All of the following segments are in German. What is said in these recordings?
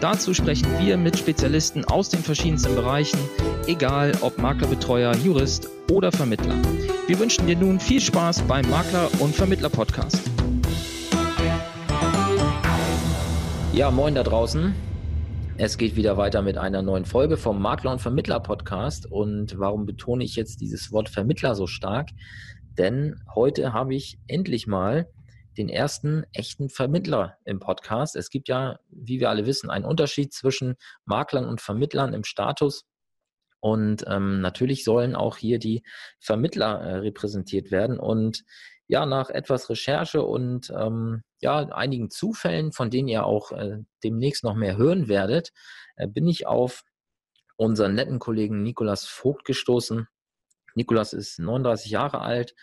Dazu sprechen wir mit Spezialisten aus den verschiedensten Bereichen, egal ob Maklerbetreuer, Jurist oder Vermittler. Wir wünschen dir nun viel Spaß beim Makler- und Vermittler-Podcast. Ja, moin da draußen. Es geht wieder weiter mit einer neuen Folge vom Makler- und Vermittler-Podcast. Und warum betone ich jetzt dieses Wort Vermittler so stark? Denn heute habe ich endlich mal den ersten echten Vermittler im Podcast. Es gibt ja, wie wir alle wissen, einen Unterschied zwischen Maklern und Vermittlern im Status. Und ähm, natürlich sollen auch hier die Vermittler äh, repräsentiert werden. Und ja, nach etwas Recherche und ähm, ja, einigen Zufällen, von denen ihr auch äh, demnächst noch mehr hören werdet, äh, bin ich auf unseren netten Kollegen Nikolas Vogt gestoßen. Nikolas ist 39 Jahre alt,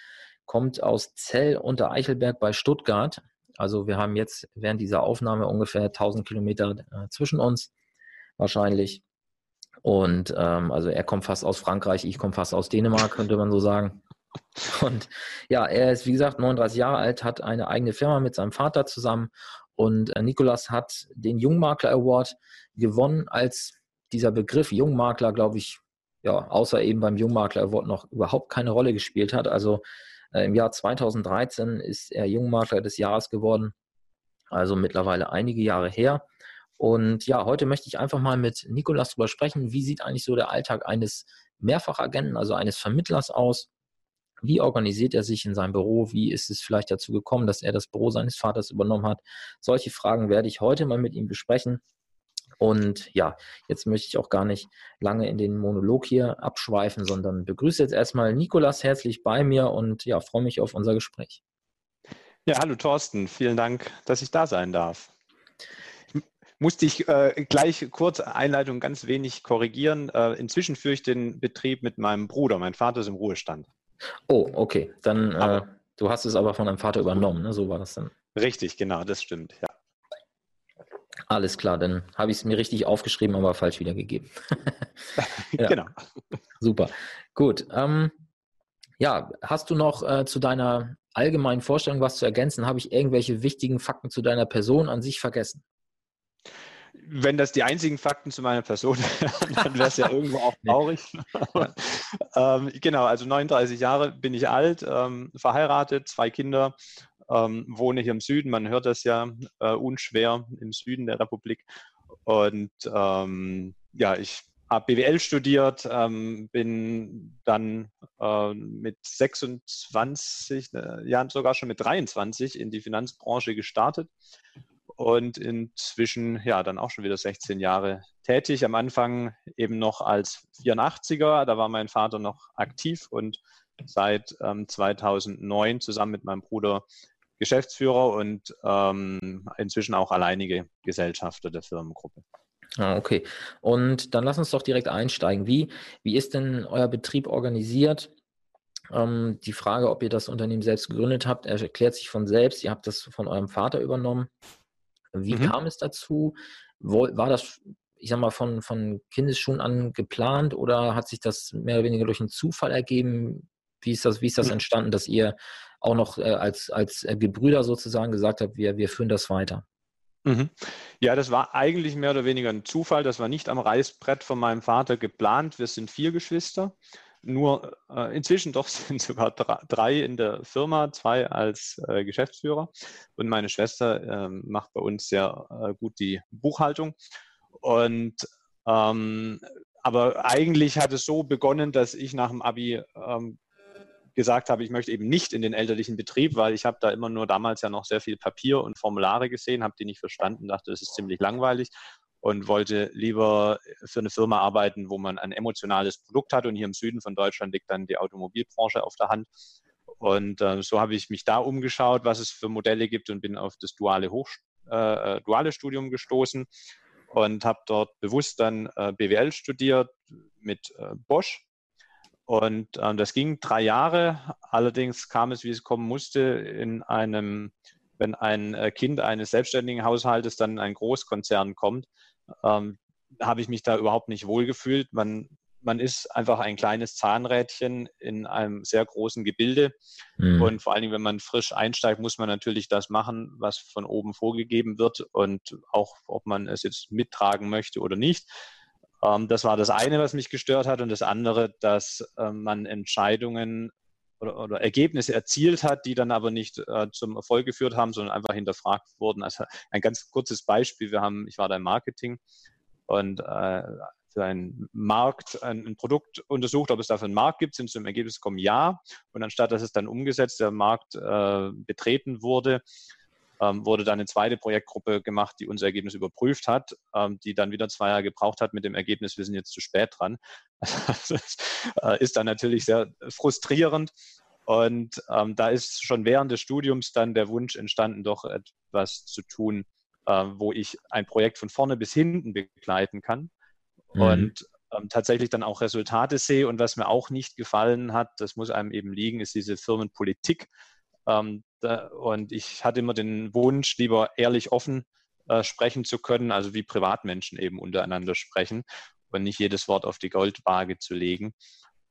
kommt aus Zell unter Eichelberg bei Stuttgart. Also wir haben jetzt während dieser Aufnahme ungefähr 1000 Kilometer äh, zwischen uns wahrscheinlich. Und ähm, also er kommt fast aus Frankreich, ich komme fast aus Dänemark, könnte man so sagen. Und ja, er ist wie gesagt 39 Jahre alt, hat eine eigene Firma mit seinem Vater zusammen. Und äh, Nikolas hat den Jungmakler Award gewonnen, als dieser Begriff Jungmakler, glaube ich, ja, außer eben beim Jungmakler Award noch überhaupt keine Rolle gespielt hat. Also äh, Im Jahr 2013 ist er Jungmakler des Jahres geworden, also mittlerweile einige Jahre her. Und ja, heute möchte ich einfach mal mit Nikolas darüber sprechen, wie sieht eigentlich so der Alltag eines Mehrfachagenten, also eines Vermittlers aus? Wie organisiert er sich in seinem Büro? Wie ist es vielleicht dazu gekommen, dass er das Büro seines Vaters übernommen hat? Solche Fragen werde ich heute mal mit ihm besprechen. Und ja, jetzt möchte ich auch gar nicht lange in den Monolog hier abschweifen, sondern begrüße jetzt erstmal Nikolas herzlich bei mir und ja, freue mich auf unser Gespräch. Ja, hallo Thorsten, vielen Dank, dass ich da sein darf. Musste ich äh, gleich kurz Einleitung ganz wenig korrigieren. Äh, inzwischen führe ich den Betrieb mit meinem Bruder. Mein Vater ist im Ruhestand. Oh, okay. Dann, äh, du hast es aber von deinem Vater übernommen, ne? so war das dann. Richtig, genau, das stimmt, ja. Alles klar, dann habe ich es mir richtig aufgeschrieben, aber falsch wiedergegeben. ja. Genau. Super. Gut. Ähm, ja, hast du noch äh, zu deiner allgemeinen Vorstellung was zu ergänzen? Habe ich irgendwelche wichtigen Fakten zu deiner Person an sich vergessen? Wenn das die einzigen Fakten zu meiner Person wären, dann wäre es ja irgendwo auch traurig. ähm, genau, also 39 Jahre bin ich alt, ähm, verheiratet, zwei Kinder ähm, wohne hier im Süden, man hört das ja äh, unschwer im Süden der Republik. Und ähm, ja, ich habe BWL studiert, ähm, bin dann äh, mit 26 äh, Jahren, sogar schon mit 23 in die Finanzbranche gestartet und inzwischen ja dann auch schon wieder 16 Jahre tätig. Am Anfang eben noch als 84er, da war mein Vater noch aktiv und seit ähm, 2009 zusammen mit meinem Bruder Geschäftsführer und ähm, inzwischen auch alleinige Gesellschafter der Firmengruppe. Ah, okay. Und dann lass uns doch direkt einsteigen. Wie, wie ist denn euer Betrieb organisiert? Ähm, die Frage, ob ihr das Unternehmen selbst gegründet habt, erklärt sich von selbst. Ihr habt das von eurem Vater übernommen. Wie mhm. kam es dazu? War das, ich sag mal, von, von Kindesschuhen an geplant oder hat sich das mehr oder weniger durch einen Zufall ergeben? Wie ist das, wie ist das hm. entstanden, dass ihr auch noch äh, als, als äh, Gebrüder sozusagen gesagt habt, wir, wir führen das weiter? Mhm. Ja, das war eigentlich mehr oder weniger ein Zufall. Das war nicht am Reißbrett von meinem Vater geplant. Wir sind vier Geschwister. Nur äh, inzwischen doch sind sogar drei in der Firma, zwei als äh, Geschäftsführer. Und meine Schwester äh, macht bei uns sehr äh, gut die Buchhaltung. Und ähm, aber eigentlich hat es so begonnen, dass ich nach dem Abi ähm, gesagt habe, ich möchte eben nicht in den elterlichen Betrieb, weil ich habe da immer nur damals ja noch sehr viel Papier und Formulare gesehen, habe die nicht verstanden, dachte, das ist ziemlich langweilig und wollte lieber für eine Firma arbeiten, wo man ein emotionales Produkt hat. Und hier im Süden von Deutschland liegt dann die Automobilbranche auf der Hand. Und äh, so habe ich mich da umgeschaut, was es für Modelle gibt und bin auf das duale, Hoch, äh, duale Studium gestoßen und habe dort bewusst dann äh, BWL studiert mit äh, Bosch Und ähm, das ging drei Jahre. Allerdings kam es, wie es kommen musste, in einem, wenn ein äh, Kind eines selbstständigen Haushaltes dann in einen Großkonzern kommt, ähm, habe ich mich da überhaupt nicht wohlgefühlt. Man man ist einfach ein kleines Zahnrädchen in einem sehr großen Gebilde. Mhm. Und vor allen Dingen, wenn man frisch einsteigt, muss man natürlich das machen, was von oben vorgegeben wird und auch, ob man es jetzt mittragen möchte oder nicht. Ähm, das war das eine, was mich gestört hat. Und das andere, dass äh, man Entscheidungen oder, oder, Ergebnisse erzielt hat, die dann aber nicht äh, zum Erfolg geführt haben, sondern einfach hinterfragt wurden. Also ein ganz kurzes Beispiel. Wir haben, ich war da im Marketing und äh, für einen Markt ein, ein, Produkt untersucht, ob es dafür einen Markt gibt, sind zum Ergebnis gekommen, ja. Und anstatt dass es dann umgesetzt, der Markt äh, betreten wurde, ähm, wurde dann eine zweite Projektgruppe gemacht, die unser Ergebnis überprüft hat, ähm, die dann wieder zwei Jahre gebraucht hat mit dem Ergebnis, wir sind jetzt zu spät dran. Das äh, ist dann natürlich sehr frustrierend. Und ähm, da ist schon während des Studiums dann der Wunsch entstanden, doch etwas zu tun, äh, wo ich ein Projekt von vorne bis hinten begleiten kann mhm. und ähm, tatsächlich dann auch Resultate sehe. Und was mir auch nicht gefallen hat, das muss einem eben liegen, ist diese Firmenpolitik. Ähm, und ich hatte immer den Wunsch, lieber ehrlich offen äh, sprechen zu können, also wie Privatmenschen eben untereinander sprechen und nicht jedes Wort auf die Goldwaage zu legen.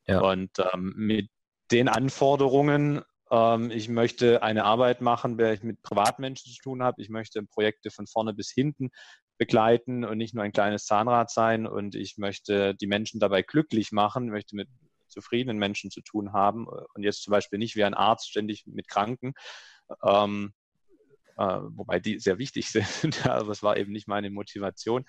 Ja. Und ähm, mit den Anforderungen ähm, ich möchte eine Arbeit machen, bei der ich mit Privatmenschen zu tun habe. Ich möchte Projekte von vorne bis hinten begleiten und nicht nur ein kleines Zahnrad sein. Und ich möchte die Menschen dabei glücklich machen, möchte mit zufriedenen Menschen zu tun haben und jetzt zum Beispiel nicht wie ein Arzt ständig mit Kranken. Ähm, äh, wobei die sehr wichtig sind, aber es war eben nicht meine Motivation.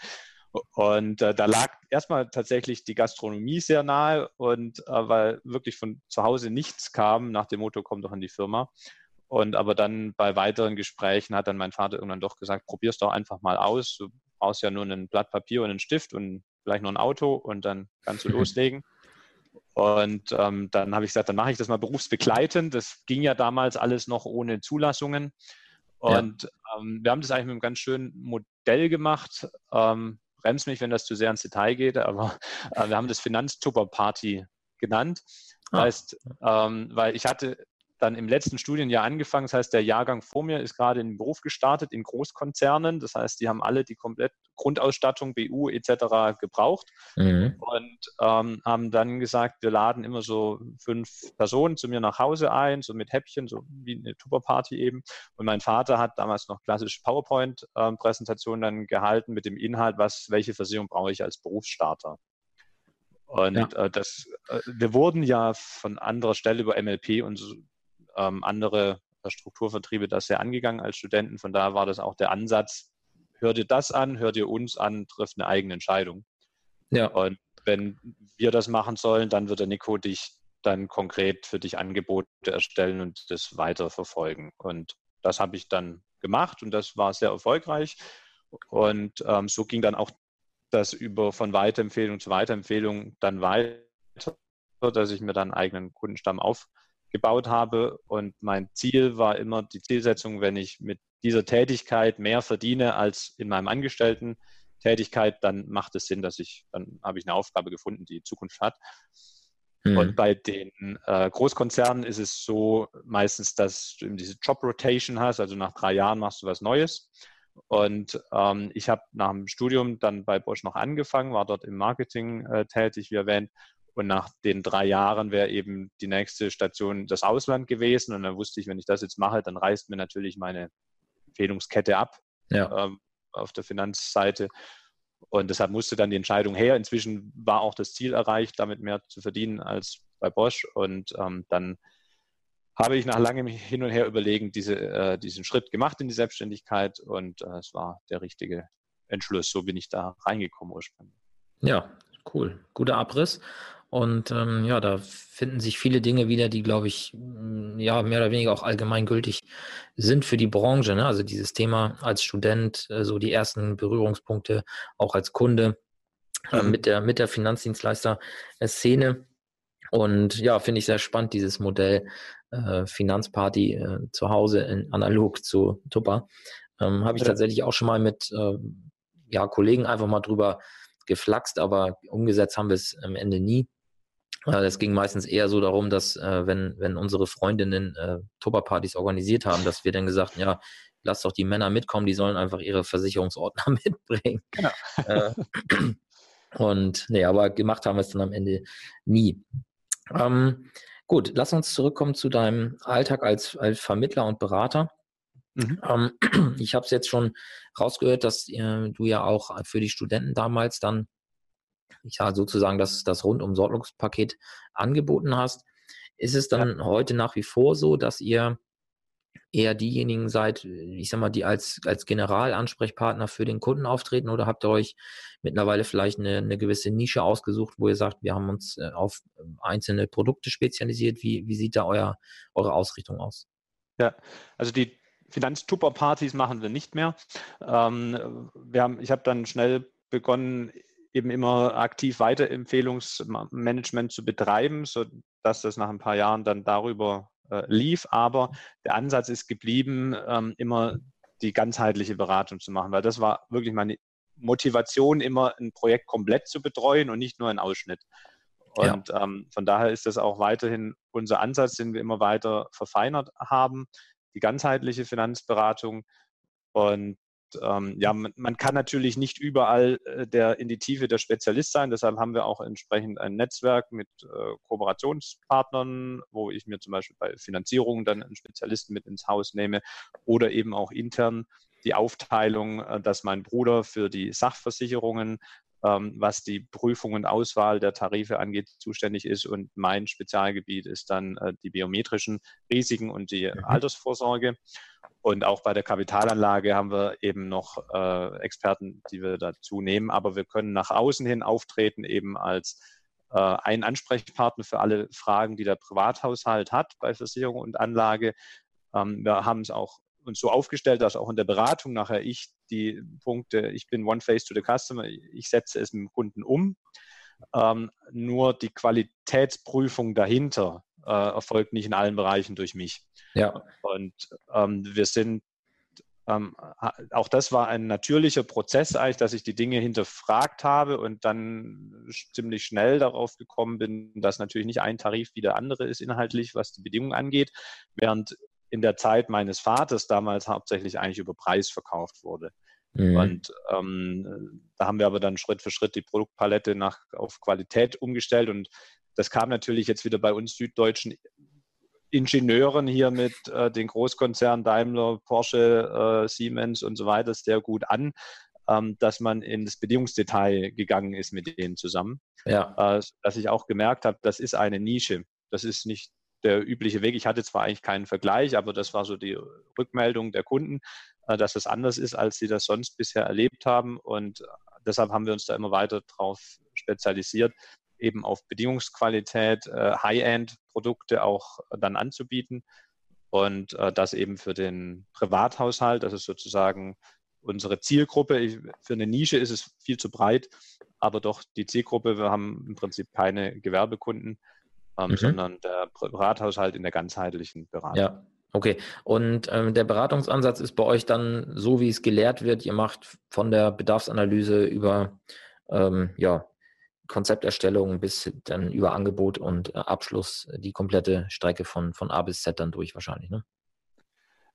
Und äh, da lag erstmal tatsächlich die Gastronomie sehr nahe und äh, weil wirklich von zu Hause nichts kam, nach dem Motto, komm doch in die Firma. Und aber dann bei weiteren Gesprächen hat dann mein Vater irgendwann doch gesagt, probier's doch einfach mal aus. Du brauchst ja nur ein Blatt Papier und einen Stift und vielleicht noch ein Auto und dann kannst du loslegen. Und ähm, dann habe ich gesagt, dann mache ich das mal berufsbegleitend. Das ging ja damals alles noch ohne Zulassungen. Und ja. ähm, wir haben das eigentlich mit einem ganz schönen Modell gemacht. Ähm, bremst mich, wenn das zu sehr ins Detail geht, aber äh, wir haben das Finanztupper-Party genannt. Ah. Heißt, ähm, weil ich hatte dann im letzten Studienjahr angefangen. Das heißt, der Jahrgang vor mir ist gerade in den Beruf gestartet in Großkonzernen. Das heißt, die haben alle die komplett Grundausstattung, BU etc. gebraucht mhm. und ähm, haben dann gesagt, wir laden immer so fünf Personen zu mir nach Hause ein, so mit Häppchen, so wie eine Tupperparty eben. Und mein Vater hat damals noch klassische PowerPoint-Präsentationen dann gehalten mit dem Inhalt, was, welche Versicherung brauche ich als Berufsstarter. Und ja. äh, das, äh, wir wurden ja von anderer Stelle über MLP und so ähm, andere Strukturvertriebe das sehr angegangen als Studenten. Von daher war das auch der Ansatz, hör dir das an, hör dir uns an, triff eine eigene Entscheidung. Ja. Und wenn wir das machen sollen, dann wird der Nico dich dann konkret für dich Angebote erstellen und das weiter verfolgen. Und das habe ich dann gemacht und das war sehr erfolgreich. Und ähm, so ging dann auch das über von Weiterempfehlung zu Weiterempfehlung dann weiter, dass ich mir dann einen eigenen Kundenstamm auf gebaut habe. Und mein Ziel war immer die Zielsetzung, wenn ich mit dieser Tätigkeit mehr verdiene als in meinem Angestellten Tätigkeit, dann macht es Sinn, dass ich, dann habe ich eine Aufgabe gefunden, die Zukunft hat. Mhm. Und bei den äh, Großkonzernen ist es so meistens, dass du diese Job Rotation hast, also nach drei Jahren machst du was Neues. Und ähm, ich habe nach dem Studium dann bei Bosch noch angefangen, war dort im Marketing äh, tätig, wie erwähnt, und nach den drei Jahren wäre eben die nächste Station das Ausland gewesen. Und dann wusste ich, wenn ich das jetzt mache, dann reißt mir natürlich meine Empfehlungskette ab ja. ähm, auf der Finanzseite. Und deshalb musste dann die Entscheidung her. Inzwischen war auch das Ziel erreicht, damit mehr zu verdienen als bei Bosch. Und ähm, dann habe ich nach langem Hin und Her überlegen diese, äh, diesen Schritt gemacht in die Selbstständigkeit. Und äh, es war der richtige Entschluss. So bin ich da reingekommen ursprünglich. Ja, cool. Guter Abriss. Und ähm, ja, da finden sich viele Dinge wieder, die, glaube ich, mm, ja, mehr oder weniger auch allgemeingültig sind für die Branche. Ne? Also dieses Thema als Student, äh, so die ersten Berührungspunkte, auch als Kunde äh, mhm. mit der, mit der Finanzdienstleister-Szene. Und ja, finde ich sehr spannend, dieses Modell äh, Finanzparty äh, zu Hause in analog zu Tupper. Ähm, Habe ich ja. tatsächlich auch schon mal mit äh, ja, Kollegen einfach mal drüber geflaxt, aber umgesetzt haben wir es am Ende nie. Es ging meistens eher so darum, dass äh, wenn, wenn unsere Freundinnen äh, Tupperpartys organisiert haben, dass wir dann gesagt haben, ja, lass doch die Männer mitkommen, die sollen einfach ihre Versicherungsordner mitbringen. Genau. Äh, und nee, aber gemacht haben wir es dann am Ende nie. Ähm, gut, lass uns zurückkommen zu deinem Alltag als, als Vermittler und Berater. Mhm. Ähm, ich habe es jetzt schon rausgehört, dass äh, du ja auch für die Studenten damals dann ich sage sozusagen das, das Rundum-Sorglungspaket angeboten hast. Ist es dann ja. heute nach wie vor so, dass ihr eher diejenigen seid, ich sag mal, die als, als Generalansprechpartner für den Kunden auftreten oder habt ihr euch mittlerweile vielleicht eine, eine gewisse Nische ausgesucht, wo ihr sagt, wir haben uns äh, auf einzelne Produkte spezialisiert? Wie, wie sieht da euer, eure Ausrichtung aus? Ja, also die Finanztupper-Partys machen wir nicht mehr. Ähm, wir haben, ich habe dann schnell begonnen, eben immer aktiv Weiterempfehlungsmanagement zu betreiben, sodass das nach ein paar Jahren dann darüber äh, lief. Aber der Ansatz ist geblieben, ähm, immer die ganzheitliche Beratung zu machen, weil das war wirklich meine Motivation, immer ein Projekt komplett zu betreuen und nicht nur einen Ausschnitt. Und ja. ähm, von daher ist das auch weiterhin unser Ansatz, den wir immer weiter verfeinert haben, die ganzheitliche Finanzberatung. Und ähm, ja, man, man, kann natürlich nicht überall äh, der in die Tiefe der Spezialist sein. Deshalb haben wir auch entsprechend ein Netzwerk mit äh, Kooperationspartnern, wo ich mir zum Beispiel bei Finanzierungen dann einen Spezialisten mit ins Haus nehme oder eben auch intern die Aufteilung, äh, dass mein Bruder für die Sachversicherungen was die Prüfung und Auswahl der Tarife angeht, zuständig ist. Und mein Spezialgebiet ist dann äh, die biometrischen Risiken und die mhm. Altersvorsorge. Und auch bei der Kapitalanlage haben wir eben noch äh, Experten, die wir dazu nehmen. Aber wir können nach außen hin auftreten, eben als äh, ein Ansprechpartner für alle Fragen, die der Privathaushalt hat bei Versicherung und Anlage. Ähm, wir haben es auch uns so aufgestellt, dass auch in der Beratung nachher ich die Punkte, ich bin One Face to the Customer, ich setze es mit dem Kunden um. Ähm, nur die Qualitätsprüfung dahinter äh, erfolgt nicht in allen Bereichen durch mich. Ja. Und ähm, wir sind, ähm, auch das war ein natürlicher Prozess eigentlich, dass ich die Dinge hinterfragt habe und dann ziemlich schnell darauf gekommen bin, dass natürlich nicht ein Tarif wie der andere ist inhaltlich, was die Bedingungen angeht, während in der Zeit meines Vaters damals hauptsächlich eigentlich über Preis verkauft wurde. Mhm. Und ähm, da haben wir aber dann Schritt für Schritt die Produktpalette nach, auf Qualität umgestellt und das kam natürlich jetzt wieder bei uns süddeutschen Ingenieuren hier mit äh, den Großkonzernen Daimler, Porsche, äh, Siemens und so weiter sehr gut an, ähm, dass man in das Bedingungsdetail gegangen ist mit denen zusammen. Ja. Äh, dass ich auch gemerkt habe, das ist eine Nische. Das ist nicht der übliche Weg. Ich hatte zwar eigentlich keinen Vergleich, aber das war so die Rückmeldung der Kunden, äh, dass es anders ist, als sie das sonst bisher erlebt haben. Und deshalb haben wir uns da immer weiter drauf spezialisiert, eben auf Bedingungsqualität, äh, High-End-Produkte auch dann anzubieten. Und äh, das eben für den Privathaushalt, das ist sozusagen unsere Zielgruppe. Für eine Nische ist es viel zu breit, aber doch die Zielgruppe, wir haben im Prinzip keine Gewerbekunden, ähm, mhm. sondern der Privathaushalt in der ganzheitlichen Beratung. Ja. Okay, und ähm, der Beratungsansatz ist bei euch dann so, wie es gelehrt wird. Ihr macht von der Bedarfsanalyse über ähm, ja, Konzepterstellung bis dann über Angebot und äh, Abschluss die komplette Strecke von, von A bis Z dann durch wahrscheinlich, ne?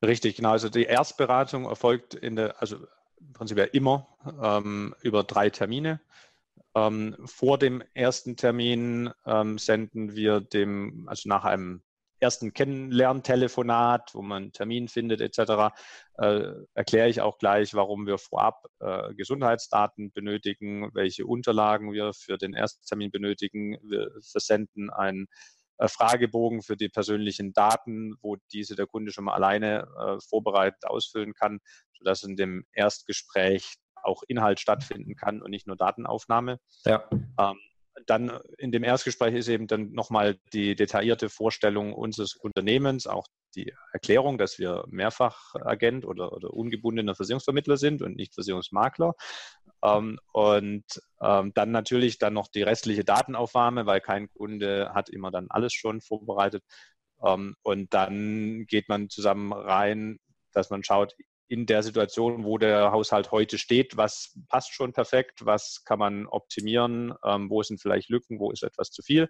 Richtig, genau. Also die Erstberatung erfolgt in der, also im Prinzip ja immer ähm, über drei Termine. Ähm, vor dem ersten Termin ähm, senden wir dem, also nach einem ersten Kennenlerntelefonat, wo man einen Termin findet etc., äh, erkläre ich auch gleich, warum wir vorab äh, Gesundheitsdaten benötigen, welche Unterlagen wir für den Ersttermin benötigen. Wir versenden einen äh, Fragebogen für die persönlichen Daten, wo diese der Kunde schon mal alleine äh, vorbereitet ausfüllen kann, sodass in dem Erstgespräch auch Inhalt stattfinden kann und nicht nur Datenaufnahme. Ja. Ähm, dann in dem Erstgespräch ist eben dann nochmal die detaillierte Vorstellung unseres Unternehmens, auch die Erklärung, dass wir Mehrfachagent oder, oder ungebundener Versicherungsvermittler sind und nicht Versicherungsmakler. Ähm, und ähm, dann natürlich dann noch die restliche Datenaufnahme, weil kein Kunde hat immer dann alles schon vorbereitet. Ähm, und dann geht man zusammen rein, dass man schaut, in der Situation, wo der Haushalt heute steht, was passt schon perfekt, was kann man optimieren, ähm, wo sind vielleicht Lücken, wo ist etwas zu viel.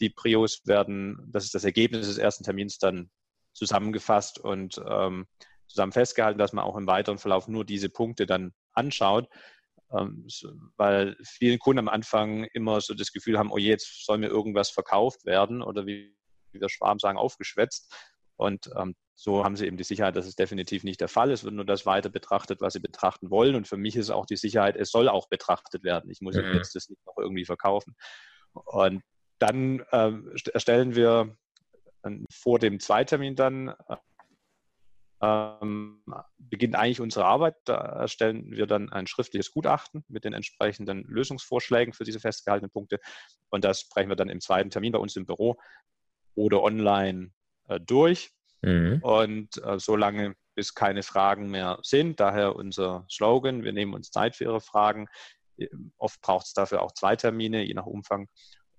die Prios werden, das ist das Ergebnis des ersten Termins dann zusammengefasst und ähm, zusammen festgehalten, dass man auch im weiteren Verlauf nur diese Punkte dann anschaut, ähm, weil viele Kunden am Anfang immer so das Gefühl haben, oh je, jetzt soll mir irgendwas verkauft werden oder wie, wie wir Schwaben sagen, aufgeschwätzt. Und ähm, so haben sie eben die Sicherheit, dass es definitiv nicht der Fall ist. Es wird nur das weiter betrachtet, was sie betrachten wollen. Und für mich ist auch die Sicherheit, es soll auch betrachtet werden. Ich muss mhm. jetzt das nicht noch irgendwie verkaufen. Und dann äh, erstellen wir vor dem Zweitermin dann ähm, beginnt eigentlich unsere Arbeit. Da erstellen wir dann ein schriftliches Gutachten mit den entsprechenden Lösungsvorschlägen für diese festgehaltenen Punkte. Und das sprechen wir dann im zweiten Termin bei uns im Büro oder online äh, durch. Mhm. Und äh, so lange, bis keine Fragen mehr sind. Daher unser Slogan, wir nehmen uns Zeit für Ihre Fragen. Oft braucht es dafür auch zwei Termine, je nach Umfang.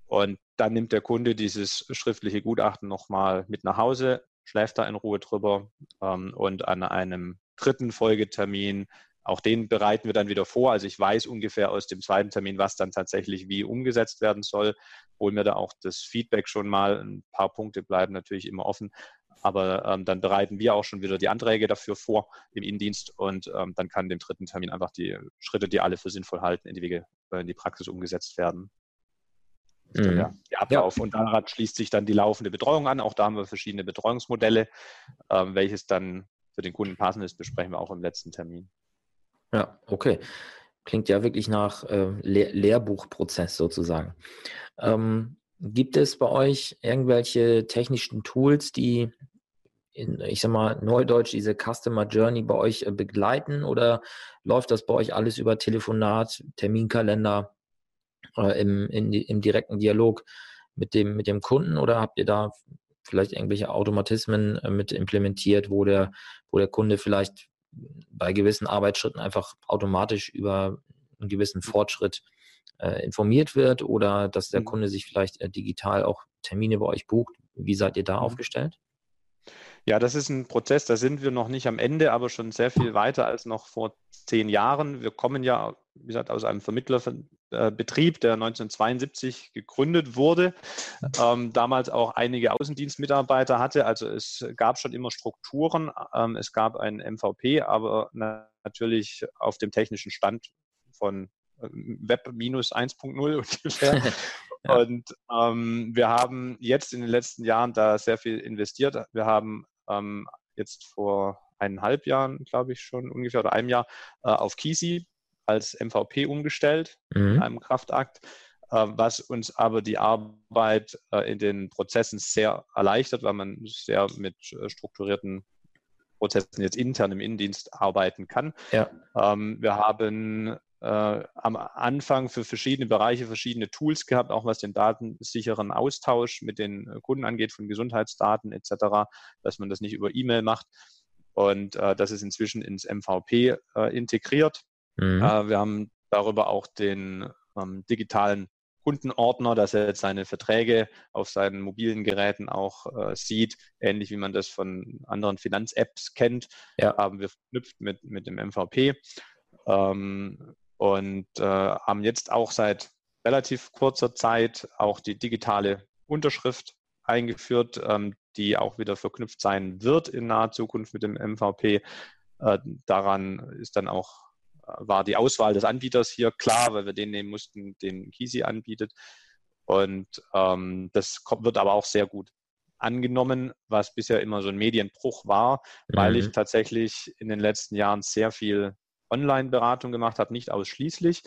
Und dann nimmt der Kunde dieses schriftliche Gutachten nochmal mit nach Hause, schläft da in Ruhe drüber ähm, und an einem dritten Folgetermin, auch den bereiten wir dann wieder vor. Also ich weiß ungefähr aus dem zweiten Termin, was dann tatsächlich wie umgesetzt werden soll. Holen wir da auch das Feedback schon mal. Ein paar Punkte bleiben natürlich immer offen. Aber ähm, dann bereiten wir auch schon wieder die Anträge dafür vor im Innendienst und ähm, dann kann dem dritten Termin einfach die Schritte, die alle für sinnvoll halten, in die Wege, äh, in die Praxis umgesetzt werden. Mhm. Der, der Ablauf. Ja. Und daran schließt sich dann die laufende Betreuung an. Auch da haben wir verschiedene Betreuungsmodelle. Ähm, welches dann für den Kunden passend ist, besprechen wir auch im letzten Termin. Ja, okay. Klingt ja wirklich nach äh, Lehr Lehrbuchprozess sozusagen. Ähm, gibt es bei euch irgendwelche technischen Tools, die in, ich sag mal, Neudeutsch diese Customer Journey bei euch äh, begleiten oder läuft das bei euch alles über Telefonat, Terminkalender? äh, im, in, im direkten Dialog mit dem, mit dem Kunden oder habt ihr da vielleicht irgendwelche Automatismen äh, mit implementiert, wo der, wo der Kunde vielleicht bei gewissen Arbeitsschritten einfach automatisch über einen gewissen Fortschritt äh, informiert wird oder dass der mhm. Kunde sich vielleicht äh, digital auch Termine bei euch bucht? Wie seid ihr da mhm. aufgestellt? Ja, das ist ein Prozess, da sind wir noch nicht am Ende, aber schon sehr viel weiter als noch vor zehn Jahren. Wir kommen ja, wie gesagt, aus einem Vermittlerbetrieb, der 1972 gegründet wurde, ähm, damals auch einige Außendienstmitarbeiter hatte. Also es gab schon immer Strukturen, ähm, es gab ein MVP, aber natürlich auf dem technischen Stand von äh, Web 1.0 ungefähr. Ja. Und ähm, wir haben jetzt in den letzten Jahren da sehr viel investiert. Wir haben ähm, jetzt vor eineinhalb Jahren, glaube ich schon ungefähr, oder einem Jahr äh, auf Kisi als MVP umgestellt, mhm. in einem Kraftakt, äh, was uns aber die Arbeit äh, in den Prozessen sehr erleichtert, weil man sehr mit äh, strukturierten Prozessen jetzt intern im Innendienst arbeiten kann. Ja. Ähm, wir haben äh, am Anfang für verschiedene Bereiche verschiedene Tools gehabt, auch was den datensicheren Austausch mit den äh, Kunden angeht, von Gesundheitsdaten etc., dass man das nicht über E-Mail macht. Und äh, das ist inzwischen ins MVP äh, integriert. Mhm. Äh, wir haben darüber auch den ähm, digitalen Kundenordner, dass er jetzt seine Verträge auf seinen mobilen Geräten auch äh, sieht, ähnlich wie man das von anderen Finanz-Apps kennt, ja. haben wir verknüpft mit, mit dem MVP. Ähm, und äh, haben jetzt auch seit relativ kurzer Zeit auch die digitale Unterschrift eingeführt, ähm, die auch wieder verknüpft sein wird in naher Zukunft mit dem MVP. Äh, daran ist dann auch äh, war die Auswahl des Anbieters hier klar, weil wir den nehmen mussten, den Kisi anbietet. Und ähm, das kommt, wird aber auch sehr gut angenommen, was bisher immer so ein Medienbruch war, mhm. weil ich tatsächlich in den letzten Jahren sehr viel Online-Beratung gemacht habe, nicht ausschließlich,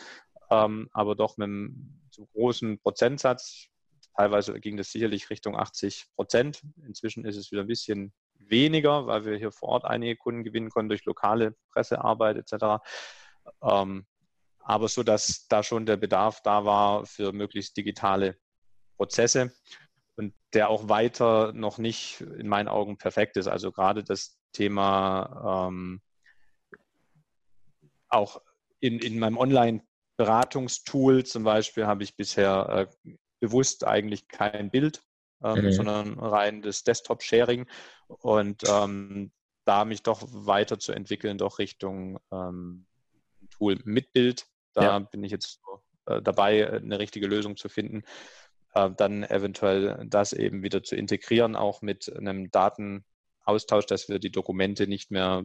ähm, aber doch mit einem zu großen Prozentsatz. Teilweise ging das sicherlich Richtung 80 Prozent. Inzwischen ist es wieder ein bisschen weniger, weil wir hier vor Ort einige Kunden gewinnen konnten durch lokale Pressearbeit etc. Ähm, aber so, dass da schon der Bedarf da war für möglichst digitale Prozesse und der auch weiter noch nicht in meinen Augen perfekt ist. Also gerade das Thema ähm, auch in, in meinem Online-Beratungstool zum Beispiel habe ich bisher äh, bewusst eigentlich kein Bild, ähm, mhm. sondern rein das Desktop-Sharing und ähm, da mich doch weiterzuentwickeln, doch Richtung ähm, Tool mit Bild. Da ja. bin ich jetzt äh, dabei, eine richtige Lösung zu finden. äh, dann eventuell das eben wieder zu integrieren, auch mit einem Datenaustausch, dass wir die Dokumente nicht mehr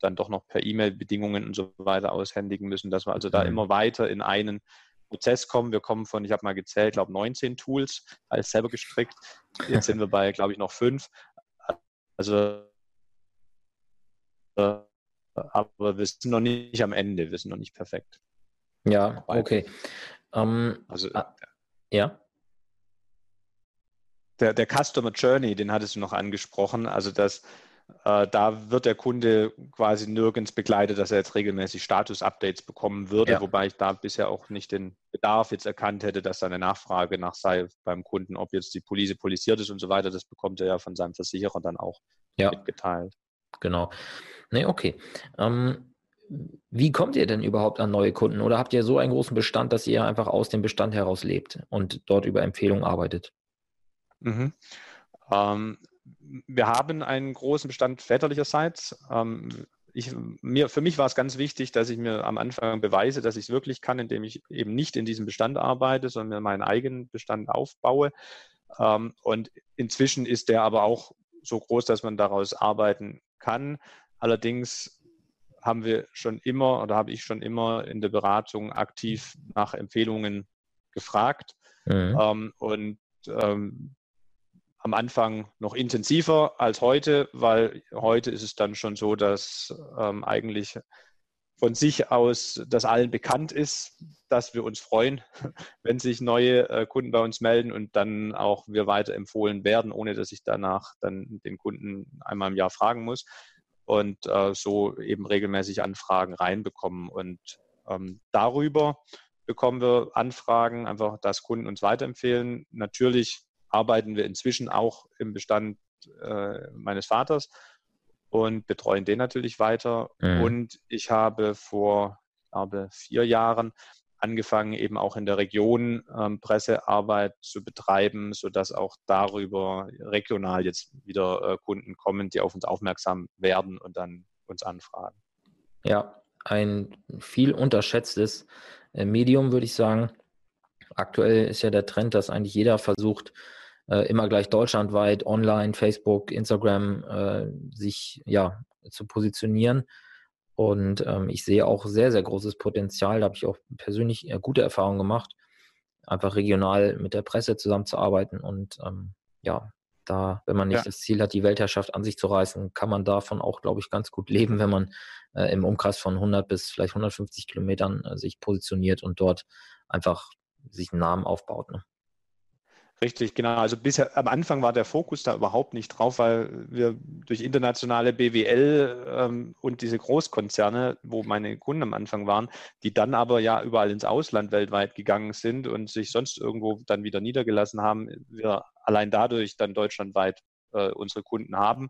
dann doch noch per E-Mail-Bedingungen und so weiter aushändigen müssen, dass wir also da mhm. immer weiter in einen Prozess kommen. Wir kommen von, ich habe mal gezählt, glaube 19 Tools, alles selber gestrickt. Jetzt sind wir bei, glaube ich, noch fünf. Also, aber wir sind noch nicht am Ende, wir sind noch nicht perfekt. Ja, okay. Ähm, also, äh, ja der, der Customer Journey, den hattest du noch angesprochen. Also dass äh, da wird der Kunde quasi nirgends begleitet, dass er jetzt regelmäßig Status-Updates bekommen würde, ja. wobei ich da bisher auch nicht den Bedarf jetzt erkannt hätte, dass da eine Nachfrage nach sei beim Kunden, ob jetzt die Police polisiert ist und so weiter. Das bekommt er ja von seinem Versicherer dann auch ja. mitgeteilt. Genau. Nee, okay. Ähm, wie kommt ihr denn überhaupt an neue Kunden? Oder habt ihr so einen großen Bestand, dass ihr einfach aus dem Bestand heraus lebt und dort über Empfehlungen arbeitet? Mhm. Ähm, wir haben einen großen Bestand väterlicherseits. Ähm, ich, mir, für mich war es ganz wichtig, dass ich mir am Anfang beweise, dass ich es wirklich kann, indem ich eben nicht in diesem Bestand arbeite, sondern meinen eigenen Bestand aufbaue. Ähm, und inzwischen ist der aber auch so groß, dass man daraus arbeiten kann. Allerdings haben wir schon immer oder habe ich schon immer in der Beratung aktiv nach Empfehlungen gefragt. Mhm. Ähm, und ähm, am Anfang noch intensiver als heute, weil heute ist es dann schon so, dass ähm, eigentlich von sich aus das allen bekannt ist, dass wir uns freuen, wenn sich neue äh, Kunden bei uns melden und dann auch wir weiterempfohlen werden, ohne dass ich danach dann den Kunden einmal im Jahr fragen muss und äh, so eben regelmäßig Anfragen reinbekommen. Und ähm, darüber bekommen wir Anfragen, einfach, dass Kunden uns weiterempfehlen. Natürlich arbeiten wir inzwischen auch im Bestand äh, meines Vaters und betreuen den natürlich weiter. Mhm. Und ich habe vor, glaube, vier Jahren angefangen, eben auch in der Region ähm, Pressearbeit zu betreiben, sodass auch darüber regional jetzt wieder äh, Kunden kommen, die auf uns aufmerksam werden und dann uns anfragen. Ja, ein viel unterschätztes äh, Medium, würde ich sagen. Aktuell ist ja der Trend, dass eigentlich jeder versucht, äh, immer gleich deutschlandweit online, Facebook, Instagram äh, sich ja zu positionieren. Und ähm, ich sehe auch sehr, sehr großes Potenzial. Da habe ich auch persönlich äh, gute Erfahrungen gemacht, einfach regional mit der Presse zusammenzuarbeiten. Und ähm, ja, da, wenn man nicht ja. das Ziel hat, die Weltherrschaft an sich zu reißen, kann man davon auch, glaube ich, ganz gut leben, wenn man äh, im Umkreis von 100 bis vielleicht 150 Kilometern äh, sich positioniert und dort einfach sich einen Namen aufbaut. Ne? Richtig, genau. Also bisher am Anfang war der Fokus da überhaupt nicht drauf, weil wir durch internationale BWL ähm, und diese Großkonzerne, wo meine Kunden am Anfang waren, die dann aber ja überall ins Ausland weltweit gegangen sind und sich sonst irgendwo dann wieder niedergelassen haben, wir allein dadurch dann deutschlandweit äh, unsere Kunden haben,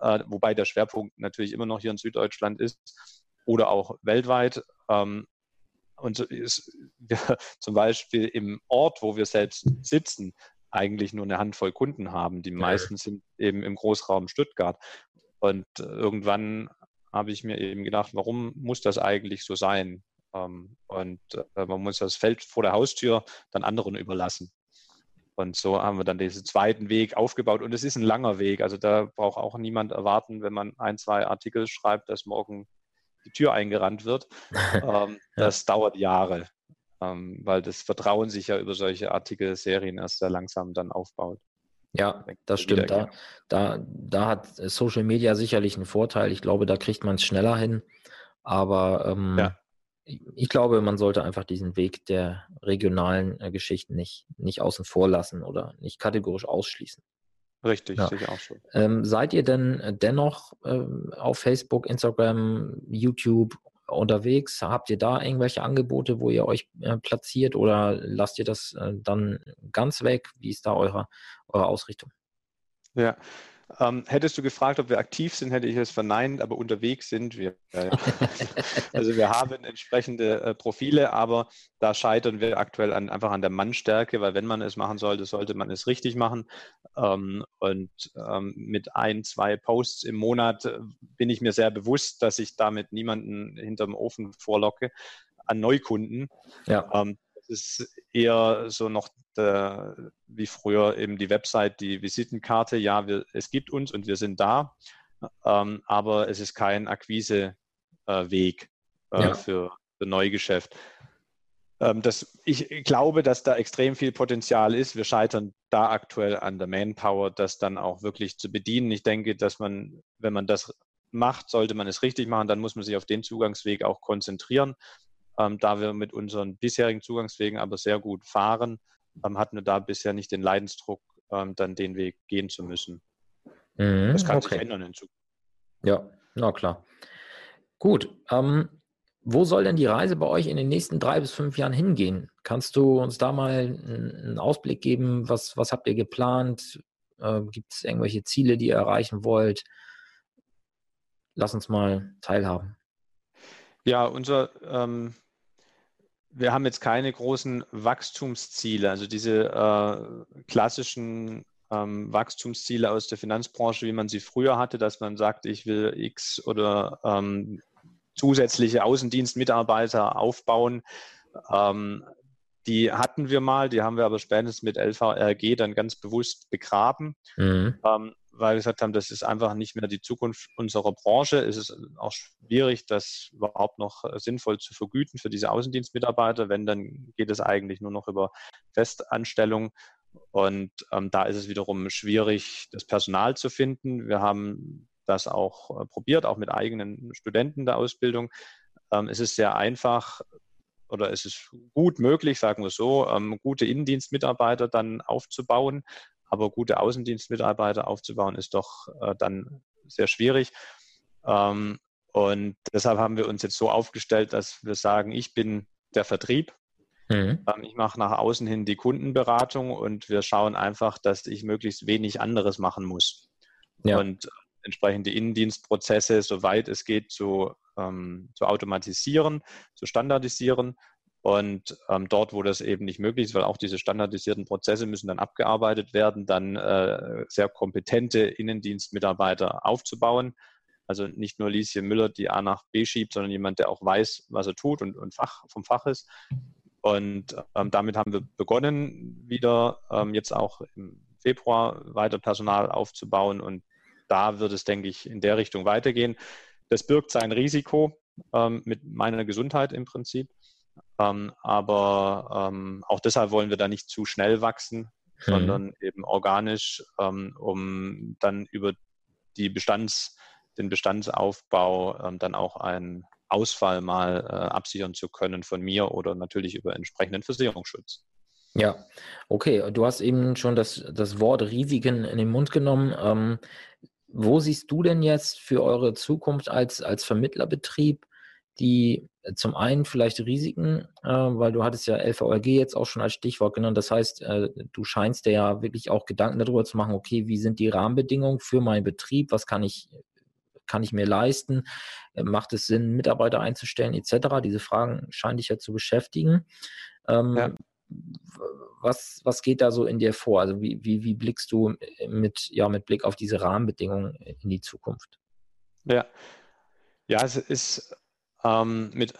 äh, wobei der Schwerpunkt natürlich immer noch hier in Süddeutschland ist oder auch weltweit. Ähm, und so ist wir zum Beispiel im Ort, wo wir selbst sitzen, eigentlich nur eine Handvoll Kunden haben. Die meisten sind eben im Großraum Stuttgart. Und irgendwann habe ich mir eben gedacht, warum muss das eigentlich so sein? Ähm, und äh, man muss das Feld vor der Haustür dann anderen überlassen. Und so haben wir dann diesen zweiten Weg aufgebaut. Und es ist ein langer Weg. Also da braucht auch niemand erwarten, wenn man ein, zwei Artikel schreibt, dass morgen die Tür eingerannt wird. ähm, das ja. dauert Jahre, ähm, weil das Vertrauen sich ja über solche Artikel, Serien erst sehr langsam dann aufbaut. Ja, das stimmt. Da, da, da hat Social Media sicherlich einen Vorteil. Ich glaube, da kriegt man es schneller hin. Aber ähm, ja. ich glaube, man sollte einfach diesen Weg der regionalen äh, Geschichten nicht, nicht außen vor lassen oder nicht kategorisch ausschließen. Richtig, ja. sicher auch schon. Ähm, seid ihr denn dennoch ähm, auf Facebook, Instagram, YouTube unterwegs? Habt ihr da irgendwelche Angebote, wo ihr euch äh, platziert oder lasst ihr das äh, dann ganz weg? Wie ist da eure, eure Ausrichtung? Ja, ähm, hättest du gefragt, ob wir aktiv sind, hätte ich es verneint, aber unterwegs sind wir. Also wir haben entsprechende äh, Profile, aber da scheitern wir aktuell an, einfach an der Mannstärke, weil wenn man es machen sollte, sollte man es richtig machen. Ähm, und ähm, mit ein, zwei Posts im Monat äh, bin ich mir sehr bewusst, dass ich damit niemanden hinterm Ofen vorlocke an Neukunden. Ja. Ähm, ist eher so noch der, wie früher eben die Website, die Visitenkarte. Ja, wir, es gibt uns und wir sind da, ähm, aber es ist kein Akquiseweg äh, ja. für, für Neugeschäft. Ähm, das, ich glaube, dass da extrem viel Potenzial ist. Wir scheitern da aktuell an der Manpower, das dann auch wirklich zu bedienen. Ich denke, dass man, wenn man das macht, sollte man es richtig machen, dann muss man sich auf den Zugangsweg auch konzentrieren. Ähm, da wir mit unseren bisherigen Zugangswegen aber sehr gut fahren, ähm, hatten wir da bisher nicht den Leidensdruck, ähm, dann den Weg gehen zu müssen. Mhm, das kann okay. sich ändern in Zukunft. Ja, na klar. Gut. Ähm, wo soll denn die Reise bei euch in den nächsten drei bis fünf Jahren hingehen? Kannst du uns da mal einen Ausblick geben? Was, was habt ihr geplant? Äh, Gibt es irgendwelche Ziele, die ihr erreichen wollt? Lass uns mal teilhaben. Ja, unser ähm, wir haben jetzt keine großen Wachstumsziele, also diese äh, klassischen ähm, Wachstumsziele aus der Finanzbranche, wie man sie früher hatte, dass man sagt, ich will X oder ähm, zusätzliche Außendienstmitarbeiter aufbauen. Ähm, die hatten wir mal, die haben wir aber spätestens mit LVRG dann ganz bewusst begraben. Mhm. Ähm, weil wir gesagt haben, das ist einfach nicht mehr die Zukunft unserer Branche. Es ist auch schwierig, das überhaupt noch äh, sinnvoll zu vergüten für diese Außendienstmitarbeiter. Wenn, dann geht es eigentlich nur noch über Festanstellung. Und ähm, da ist es wiederum schwierig, das Personal zu finden. Wir haben das auch äh, probiert, auch mit eigenen Studenten der Ausbildung. Ähm, es ist sehr einfach oder es ist gut möglich, sagen wir so, ähm, gute Innendienstmitarbeiter dann aufzubauen. Aber gute Außendienstmitarbeiter aufzubauen, ist doch äh, dann sehr schwierig. Ähm, und deshalb haben wir uns jetzt so aufgestellt, dass wir sagen, ich bin der Vertrieb. Mhm. Ähm, ich mache nach außen hin die Kundenberatung und wir schauen einfach, dass ich möglichst wenig anderes machen muss. Ja. Und entsprechend die Innendienstprozesse, soweit es geht, zu, ähm, zu automatisieren, zu standardisieren und ähm, dort, wo das eben nicht möglich ist, weil auch diese standardisierten Prozesse müssen dann abgearbeitet werden, dann äh, sehr kompetente Innendienstmitarbeiter aufzubauen. Also nicht nur Lieschen Müller, die A nach B schiebt, sondern jemand, der auch weiß, was er tut und, und Fach, vom Fach ist. Und ähm, damit haben wir begonnen, wieder ähm, jetzt auch im Februar weiter Personal aufzubauen. Und da wird es, denke ich, in der Richtung weitergehen. Das birgt sein Risiko ähm, mit meiner Gesundheit im Prinzip. Ähm, aber ähm, auch deshalb wollen wir da nicht zu schnell wachsen, mhm. sondern eben organisch, ähm, um dann über die Bestands, den Bestandsaufbau ähm, dann auch einen Ausfall mal äh, absichern zu können von mir oder natürlich über entsprechenden Versicherungsschutz. Ja, okay. Du hast eben schon das, das Wort Risiken in den Mund genommen. Ähm, wo siehst du denn jetzt für eure Zukunft als, als Vermittlerbetrieb die äh, zum einen vielleicht Risiken, äh, weil du hattest ja LVRG jetzt auch schon als Stichwort genannt. Das heißt, äh, du scheinst dir ja wirklich auch Gedanken darüber zu machen, okay, wie sind die Rahmenbedingungen für meinen Betrieb? Was kann ich, kann ich mir leisten? Äh, macht es Sinn, Mitarbeiter einzustellen, etc.? Diese Fragen scheinen dich ja zu beschäftigen. Ähm, ja. Was, was geht da so in dir vor? Also wie, wie, wie blickst du mit, ja, mit Blick auf diese Rahmenbedingungen in die Zukunft? Ja, ja, es ist ähm, mit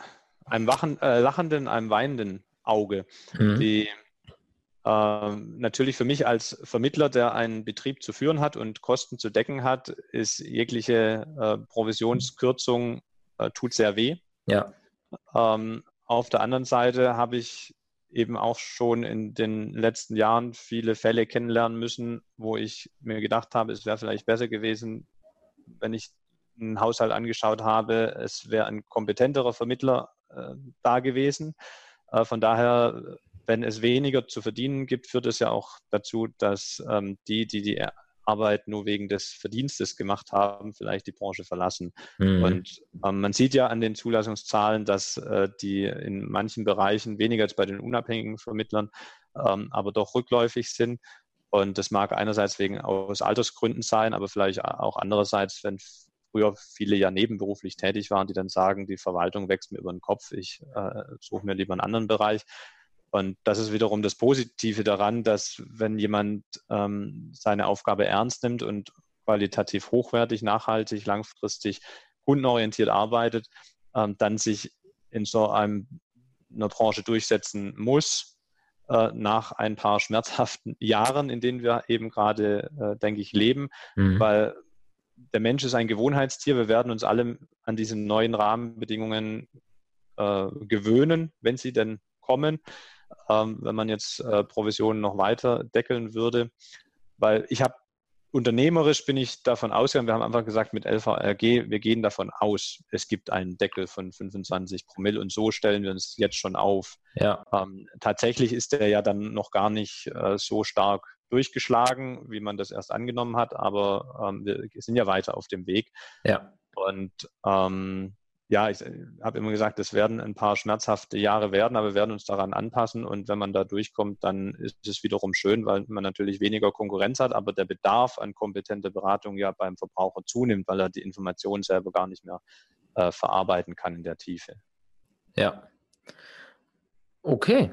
einem wachen, äh, lachenden, einem weinenden Auge. Mhm. Die äh, natürlich für mich als Vermittler, der einen Betrieb zu führen hat und Kosten zu decken hat, ist jegliche äh, Provisionskürzung äh, tut sehr weh. Ja. Ähm, auf der anderen Seite habe ich eben auch schon in den letzten Jahren viele Fälle kennenlernen müssen, wo ich mir gedacht habe, es wäre vielleicht besser gewesen, wenn ich einen Haushalt angeschaut habe, es wäre ein kompetenterer Vermittler äh, da gewesen. Äh, von daher, wenn es weniger zu verdienen gibt, führt es ja auch dazu, dass ähm, die, die die Arbeit nur wegen des Verdienstes gemacht haben, vielleicht die Branche verlassen. Mhm. Und ähm, man sieht ja an den Zulassungszahlen, dass äh, die in manchen Bereichen weniger als bei den unabhängigen Vermittlern, ähm, aber doch rückläufig sind. Und das mag einerseits wegen aus Altersgründen sein, aber vielleicht auch andererseits, wenn früher viele ja nebenberuflich tätig waren, die dann sagen, die Verwaltung wächst mir über den Kopf, ich äh, suche mir lieber einen anderen Bereich. Und das ist wiederum das Positive daran, dass wenn jemand ähm, seine Aufgabe ernst nimmt und qualitativ hochwertig, nachhaltig, langfristig, kundenorientiert arbeitet, ähm, dann sich in so einem einer Branche durchsetzen muss, äh, nach ein paar schmerzhaften Jahren, in denen wir eben gerade, äh, denke ich, leben, mhm. weil der Mensch ist ein Gewohnheitstier. Wir werden uns alle an diese neuen Rahmenbedingungen äh, gewöhnen, wenn sie denn kommen. Ähm, wenn man jetzt äh, Provisionen noch weiter deckeln würde. Weil ich habe unternehmerisch bin ich davon ausgegangen, wir haben einfach gesagt mit LVRG, wir gehen davon aus, es gibt einen Deckel von 25 Promille und so stellen wir uns jetzt schon auf. Ja. Ähm, tatsächlich ist der ja dann noch gar nicht äh, so stark durchgeschlagen, wie man das erst angenommen hat, aber ähm, wir sind ja weiter auf dem Weg. Ja. Und ähm, ja, ich habe immer gesagt, es werden ein paar schmerzhafte Jahre werden, aber wir werden uns daran anpassen. Und wenn man da durchkommt, dann ist es wiederum schön, weil man natürlich weniger Konkurrenz hat, aber der Bedarf an kompetenter Beratung ja beim Verbraucher zunimmt, weil er die Informationen selber gar nicht mehr äh, verarbeiten kann in der Tiefe. Ja. Okay.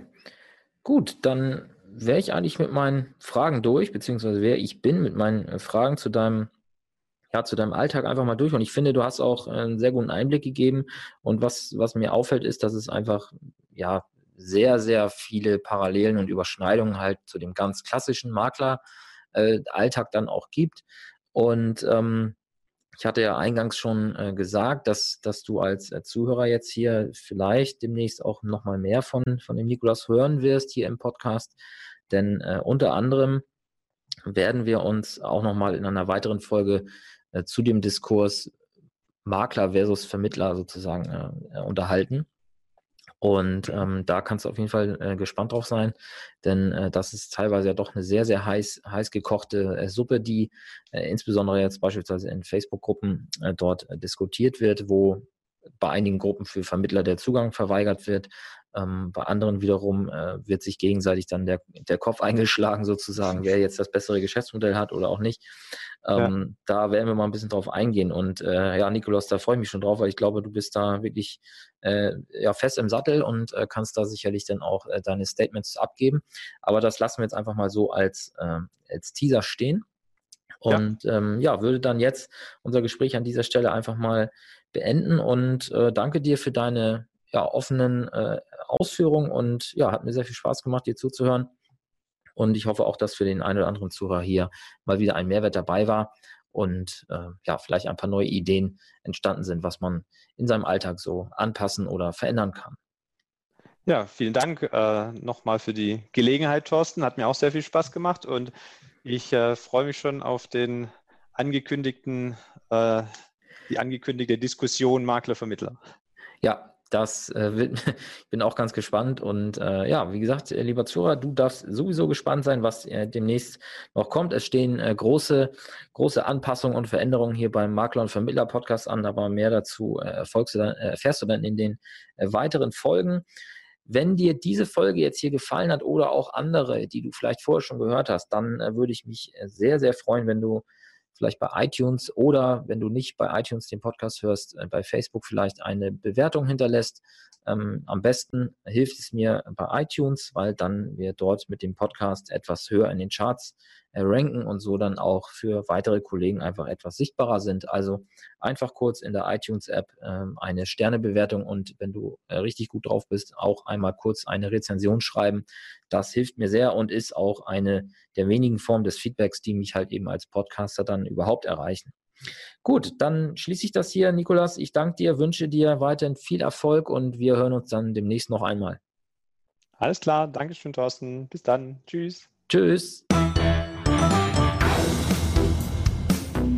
Gut, dann wäre ich eigentlich mit meinen Fragen durch, beziehungsweise wer ich bin mit meinen äh, Fragen zu deinem ja, zu deinem Alltag einfach mal durch. Und ich finde, du hast auch einen sehr guten Einblick gegeben. Und was, was mir auffällt, ist, dass es einfach, ja, sehr, sehr viele Parallelen und Überschneidungen halt zu dem ganz klassischen Makler-Alltag äh, dann auch gibt. Und ähm, ich hatte ja eingangs schon äh, gesagt, dass, dass du als äh, Zuhörer jetzt hier vielleicht demnächst auch nochmal mehr von, von dem Nikolas hören wirst hier im Podcast. Denn äh, unter anderem werden wir uns auch nochmal in einer weiteren Folge äh, zu dem Diskurs Makler versus Vermittler sozusagen äh, unterhalten. Und ähm, da kannst du auf jeden Fall äh, gespannt drauf sein, denn äh, das ist teilweise ja doch eine sehr, sehr heiß, heiß gekochte äh, Suppe, die äh, insbesondere jetzt beispielsweise in Facebook-Gruppen äh, dort äh, diskutiert wird, wo bei einigen Gruppen für Vermittler der Zugang verweigert wird. Ähm, bei anderen wiederum äh, wird sich gegenseitig dann der, der Kopf eingeschlagen, sozusagen, wer jetzt das bessere Geschäftsmodell hat oder auch nicht. Ähm, ja. Da werden wir mal ein bisschen drauf eingehen. Und äh, ja, Nikolaus, da freue ich mich schon drauf, weil ich glaube, du bist da wirklich äh, ja, fest im Sattel und äh, kannst da sicherlich dann auch äh, deine Statements abgeben. Aber das lassen wir jetzt einfach mal so als, ähm, als Teaser stehen. Und ja. Ähm, ja, würde dann jetzt unser Gespräch an dieser Stelle einfach mal beenden und äh, danke dir für deine ja, offenen äh, Ausführungen und ja, hat mir sehr viel Spaß gemacht, dir zuzuhören. Und ich hoffe auch, dass für den einen oder anderen Zuhörer hier mal wieder ein Mehrwert dabei war und äh, ja, vielleicht ein paar neue Ideen entstanden sind, was man in seinem Alltag so anpassen oder verändern kann. Ja, vielen Dank äh, nochmal für die Gelegenheit, Thorsten. Hat mir auch sehr viel Spaß gemacht und ich äh, freue mich schon auf den angekündigten, äh, die angekündigte Diskussion Makler-Vermittler. Ja, das äh, wird, ich bin auch ganz gespannt. Und äh, ja, wie gesagt, äh, lieber Zuhörer, du darfst sowieso gespannt sein, was äh, demnächst noch kommt. Es stehen äh, große, große Anpassungen und Veränderungen hier beim Makler und Vermittler Podcast an, aber mehr dazu äh, erfolgst du dann, erfährst du dann in den weiteren Folgen. Wenn dir diese Folge jetzt hier gefallen hat oder auch andere, die du vielleicht vorher schon gehört hast, dann würde ich mich sehr, sehr freuen, wenn du vielleicht bei iTunes oder wenn du nicht bei iTunes den Podcast hörst, äh, bei Facebook vielleicht eine Bewertung hinterlässt. Ähm, am besten hilft es mir bei iTunes, weil dann wir dort mit dem Podcast etwas höher in den Charts ranken und so dann auch für weitere Kollegen einfach etwas sichtbarer sind. Also einfach kurz in der iTunes-App äh, eine Sternebewertung und wenn du äh, richtig gut drauf bist, auch einmal kurz eine Rezension schreiben. Das hilft mir sehr und ist auch eine der wenigen Formen des Feedbacks, die mich halt eben als Podcaster dann überhaupt erreichen. Gut, dann schließe ich das hier, Nikolas. Ich danke dir, wünsche dir weiterhin viel Erfolg und wir hören uns dann demnächst noch einmal. Alles klar, Dankeschön, Thorsten. Bis dann. Tschüss. Tschüss.